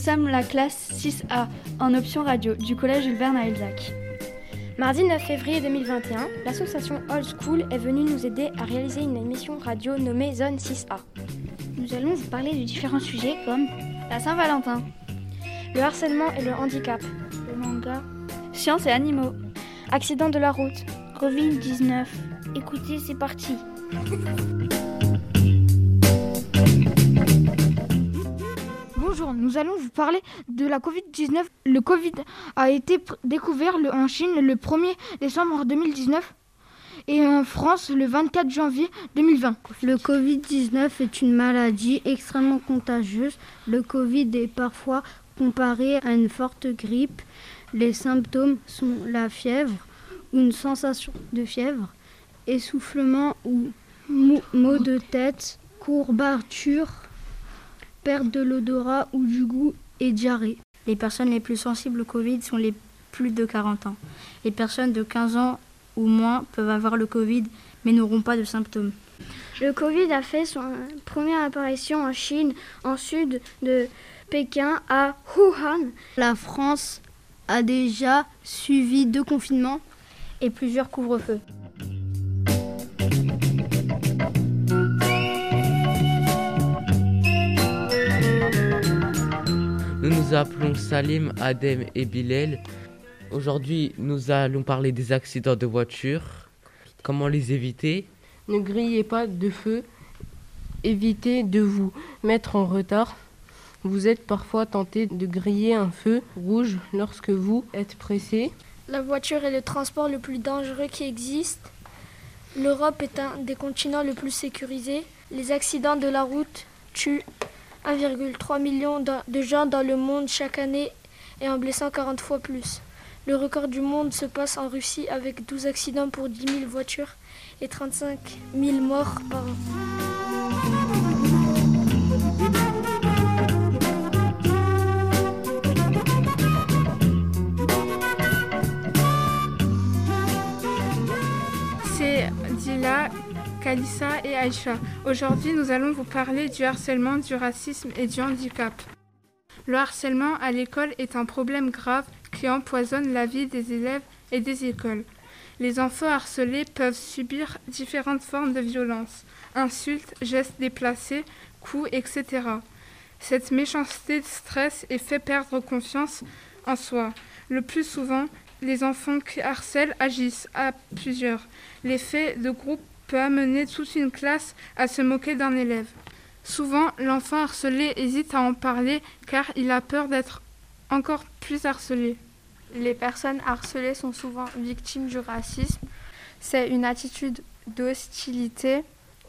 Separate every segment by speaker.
Speaker 1: sommes la classe 6A en option radio du collège Jules Verne à Elzac.
Speaker 2: Mardi 9 février 2021, l'association Old School est venue nous aider à réaliser une émission radio nommée Zone 6A.
Speaker 3: Nous allons vous parler de différents sujets comme
Speaker 1: la Saint-Valentin,
Speaker 2: le harcèlement et le handicap,
Speaker 3: le manga,
Speaker 1: sciences et animaux,
Speaker 2: accident de la route,
Speaker 3: Covid-19. Écoutez, c'est parti.
Speaker 4: Nous allons vous parler de la Covid-19. Le Covid a été découvert en Chine le 1er décembre 2019 et en France le 24 janvier 2020.
Speaker 5: Le Covid-19 est une maladie extrêmement contagieuse. Le Covid est parfois comparé à une forte grippe. Les symptômes sont la fièvre, une sensation de fièvre, essoufflement ou maux de tête, courbature, perte de l'odorat ou du goût et diarrhée.
Speaker 6: Les personnes les plus sensibles au Covid sont les plus de 40 ans. Les personnes de 15 ans ou moins peuvent avoir le Covid mais n'auront pas de symptômes.
Speaker 7: Le Covid a fait son première apparition en Chine, en sud de Pékin, à Wuhan.
Speaker 5: La France a déjà suivi deux confinements
Speaker 2: et plusieurs couvre-feux.
Speaker 8: Nous appelons Salim, Adem et Bilal. Aujourd'hui, nous allons parler des accidents de voiture, comment les éviter?
Speaker 9: Ne grillez pas de feu, évitez de vous mettre en retard. Vous êtes parfois tenté de griller un feu rouge lorsque vous êtes pressé.
Speaker 10: La voiture est le transport le plus dangereux qui existe. L'Europe est un des continents le plus sécurisés. Les accidents de la route tuent 1,3 million de gens dans le monde chaque année et en blessant 40 fois plus. Le record du monde se passe en Russie avec 12 accidents pour 10 000 voitures et 35 000 morts par an.
Speaker 11: Kalissa et Aïcha. Aujourd'hui, nous allons vous parler du harcèlement, du racisme et du handicap. Le harcèlement à l'école est un problème grave qui empoisonne la vie des élèves et des écoles. Les enfants harcelés peuvent subir différentes formes de violence, insultes, gestes déplacés, coups, etc. Cette méchanceté stresse et fait perdre confiance en soi. Le plus souvent, les enfants qui harcèlent agissent à plusieurs. L'effet de groupe peut amener toute une classe à se moquer d'un élève. Souvent, l'enfant harcelé hésite à en parler car il a peur d'être encore plus harcelé.
Speaker 12: Les personnes harcelées sont souvent victimes du racisme. C'est une attitude d'hostilité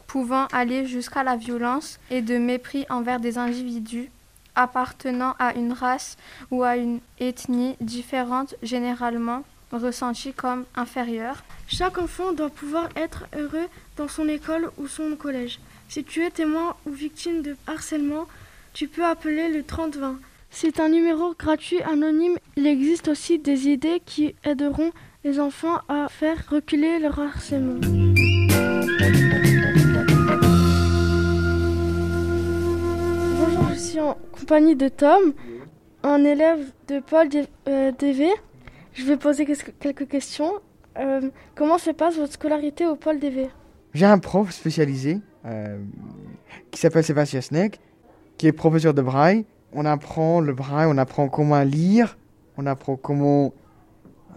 Speaker 12: pouvant aller jusqu'à la violence et de mépris envers des individus appartenant à une race ou à une ethnie différente, généralement ressentie comme inférieure.
Speaker 4: Chaque enfant doit pouvoir être heureux dans son école ou son collège. Si tu es témoin ou victime de harcèlement, tu peux appeler le 3020. C'est un numéro gratuit anonyme. Il existe aussi des idées qui aideront les enfants à faire reculer leur harcèlement. Bonjour, je suis en compagnie de Tom, un élève de Paul DV. Je vais poser quelques questions. Euh, comment se passe votre scolarité au Paul DV
Speaker 13: J'ai un prof spécialisé euh, qui s'appelle Sébastien Sneck, qui est professeur de braille. On apprend le braille, on apprend comment lire, on apprend comment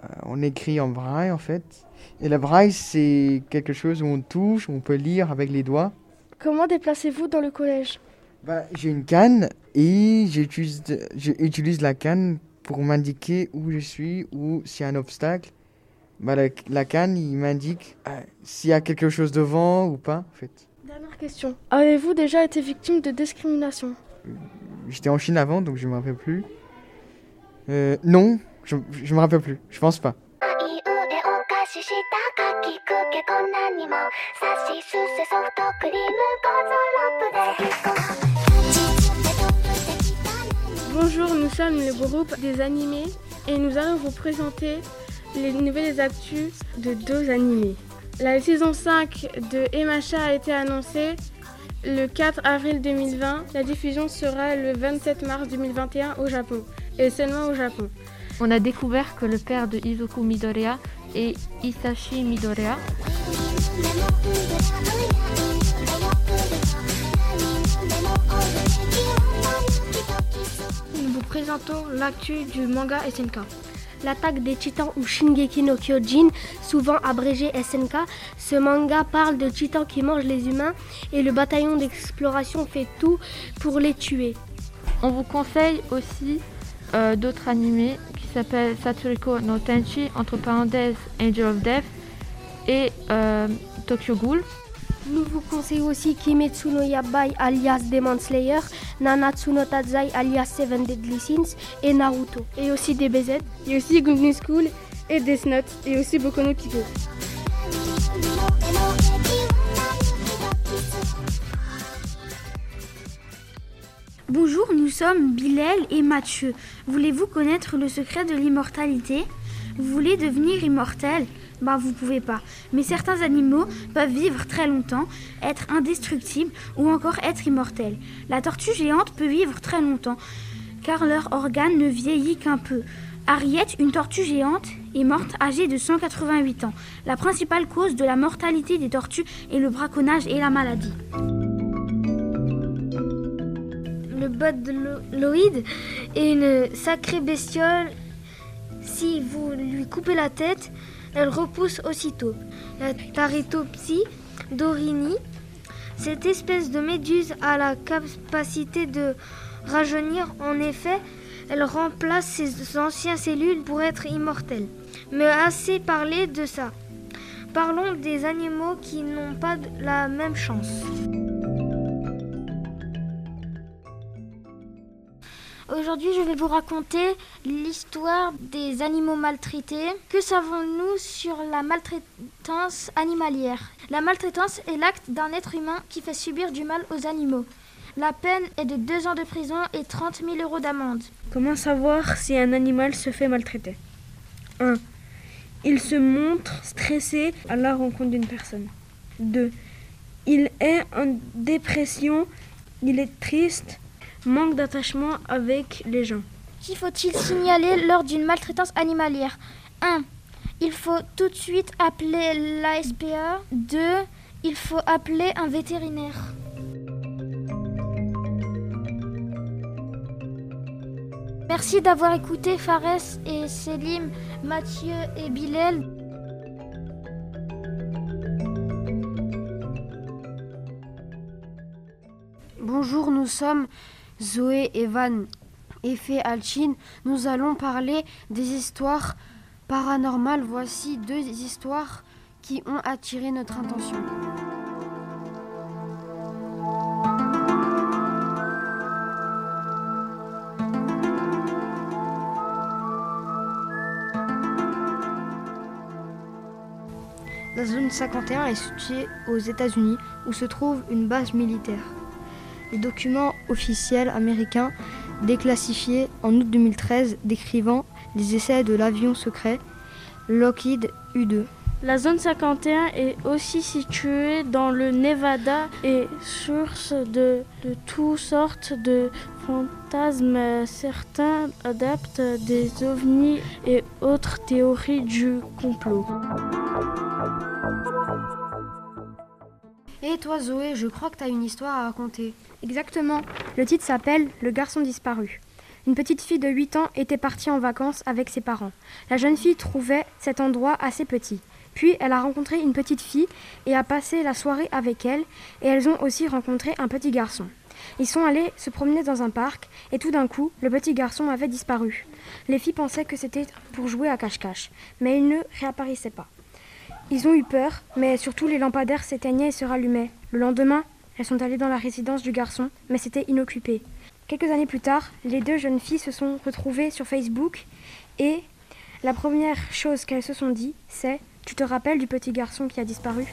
Speaker 13: euh, on écrit en braille en fait. Et le braille, c'est quelque chose où on touche, où on peut lire avec les doigts.
Speaker 4: Comment déplacez-vous dans le collège?
Speaker 13: Bah, J'ai une canne et j'utilise la canne pour m'indiquer où je suis ou s'il y a un obstacle. Bah, la, la canne, il m'indique euh, s'il y a quelque chose devant ou pas, en fait.
Speaker 4: Dernière question. Avez-vous déjà été victime de discrimination?
Speaker 13: J'étais en Chine avant, donc je me rappelle plus. Euh, non, je, je me rappelle plus. Je pense pas.
Speaker 4: Bonjour, nous sommes le groupe des animés et nous allons vous présenter les nouvelles actus de deux animés. La saison 5 de Emacha a été annoncée
Speaker 14: le 4 avril 2020. La diffusion sera le 27 mars 2021 au Japon, et seulement au Japon.
Speaker 15: On a découvert que le père de Izuku Midoriya est Isashi Midoriya.
Speaker 2: L'actu du manga SNK. L'attaque des titans ou Shingeki no Kyojin, souvent abrégé SNK, ce manga parle de titans qui mangent les humains et le bataillon d'exploration fait tout pour les tuer.
Speaker 15: On vous conseille aussi euh, d'autres animés qui s'appellent Saturiko no Tenchi, entre parenthèses Angel of Death et euh, Tokyo Ghoul.
Speaker 2: Nous vous conseillons aussi Kimetsu no Yabai alias Demon Slayer, Nanatsu no alias Seven Deadly Sins et Naruto.
Speaker 14: Et aussi DBZ, et aussi Gungnir School et Death Note et aussi Boku no.
Speaker 3: Bonjour, nous sommes Bilal et Mathieu. Voulez-vous connaître le secret de l'immortalité? Vous voulez devenir immortel? Bah vous pouvez pas. Mais certains animaux peuvent vivre très longtemps, être indestructibles ou encore être immortels. La tortue géante peut vivre très longtemps car leur organe ne vieillit qu'un peu. Harriet, une tortue géante, est morte âgée de 188 ans. La principale cause de la mortalité des tortues est le braconnage et la maladie.
Speaker 7: Le bodloïde est une sacrée bestiole. Si vous lui coupez la tête, elle repousse aussitôt. La Taritopsie dorini, cette espèce de méduse a la capacité de rajeunir. En effet, elle remplace ses anciennes cellules pour être immortelle. Mais assez parlé de ça. Parlons des animaux qui n'ont pas la même chance. Aujourd'hui, je vais vous raconter l'histoire des animaux maltraités. Que savons-nous sur la maltraitance animalière? La maltraitance est l'acte d'un être humain qui fait subir du mal aux animaux. La peine est de 2 ans de prison et 30 000 euros d'amende.
Speaker 14: Comment savoir si un animal se fait maltraiter? 1. Il se montre stressé à la rencontre d'une personne. 2. Il est en dépression, il est triste, manque d'attachement avec les gens.
Speaker 7: Qu'y faut-il signaler lors d'une maltraitance animalière? 1. Il faut tout de suite appeler l'ASPA. 2. Il faut appeler un vétérinaire. Merci d'avoir écouté Fares et Selim, Mathieu et Bilal.
Speaker 16: Bonjour, nous sommes Zoé, Evan et Fé Alchin. Nous allons parler des histoires paranormales. Voici deux histoires qui ont attiré notre attention.
Speaker 17: La zone 51 est située aux États-Unis où se trouve une base militaire. Documents officiels américains déclassifiés en août 2013 décrivant les essais de l'avion secret Lockheed U-2.
Speaker 14: La zone 51 est aussi située dans le Nevada et source de, de toutes sortes de fantasmes. Certains adaptent des ovnis et autres théories du complot.
Speaker 16: Et toi Zoé, je crois que tu as une histoire à raconter.
Speaker 2: Exactement. Le titre s'appelle Le garçon disparu. Une petite fille de 8 ans était partie en vacances avec ses parents. La jeune fille trouvait cet endroit assez petit. Puis elle a rencontré une petite fille et a passé la soirée avec elle et elles ont aussi rencontré un petit garçon. Ils sont allés se promener dans un parc et tout d'un coup, le petit garçon avait disparu. Les filles pensaient que c'était pour jouer à cache-cache, mais il ne réapparaissait pas. Ils ont eu peur, mais surtout les lampadaires s'éteignaient et se rallumaient. Le lendemain, elles sont allées dans la résidence du garçon, mais c'était inoccupé. Quelques années plus tard, les deux jeunes filles se sont retrouvées sur Facebook et la première chose qu'elles se sont dit, c'est Tu te rappelles du petit garçon qui a disparu?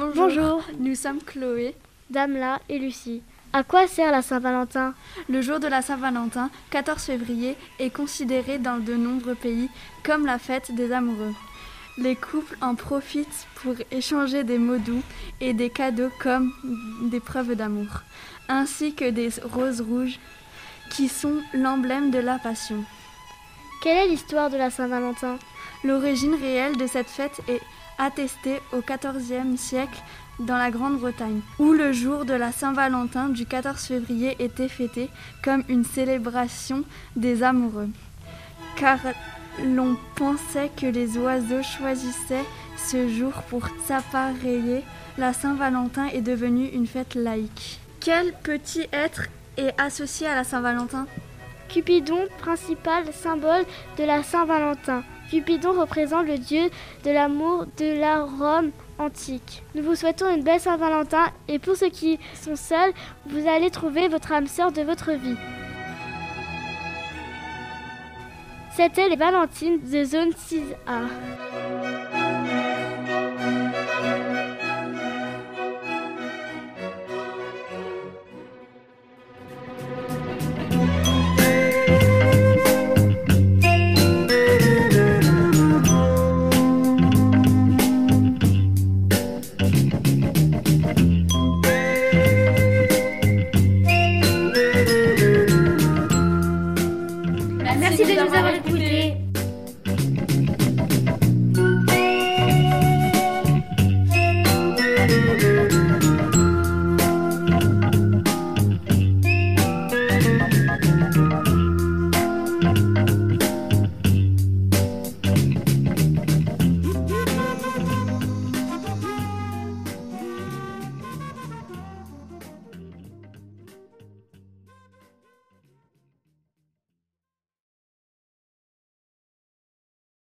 Speaker 1: Bonjour. nous sommes Chloé,
Speaker 7: Damla et Lucie.
Speaker 14: À quoi sert la Saint-Valentin?
Speaker 1: Le jour de la Saint-Valentin, 14 février, est considéré dans de nombreux pays comme la fête des amoureux. Les couples en profitent pour échanger des mots doux et des cadeaux comme des preuves d'amour, ainsi que des roses rouges qui sont l'emblème de la passion.
Speaker 14: Quelle est l'histoire de la Saint-Valentin?
Speaker 1: L'origine réelle de cette fête est attestée au XIVe siècle dans la Grande-Bretagne, où le jour de la Saint-Valentin du 14 février était fêté comme une célébration des amoureux. Car l'on pensait que les oiseaux choisissaient ce jour pour s'appareiller, la Saint-Valentin est devenue une fête laïque. Quel petit être est associé à la Saint-Valentin?
Speaker 14: Cupidon, principal symbole de la Saint-Valentin. Cupidon représente le dieu de l'amour de la Rome antique. Nous vous souhaitons une belle Saint-Valentin et pour ceux qui sont seuls, vous allez trouver votre âme sœur de votre vie. C'était les Valentines de Zone 6A.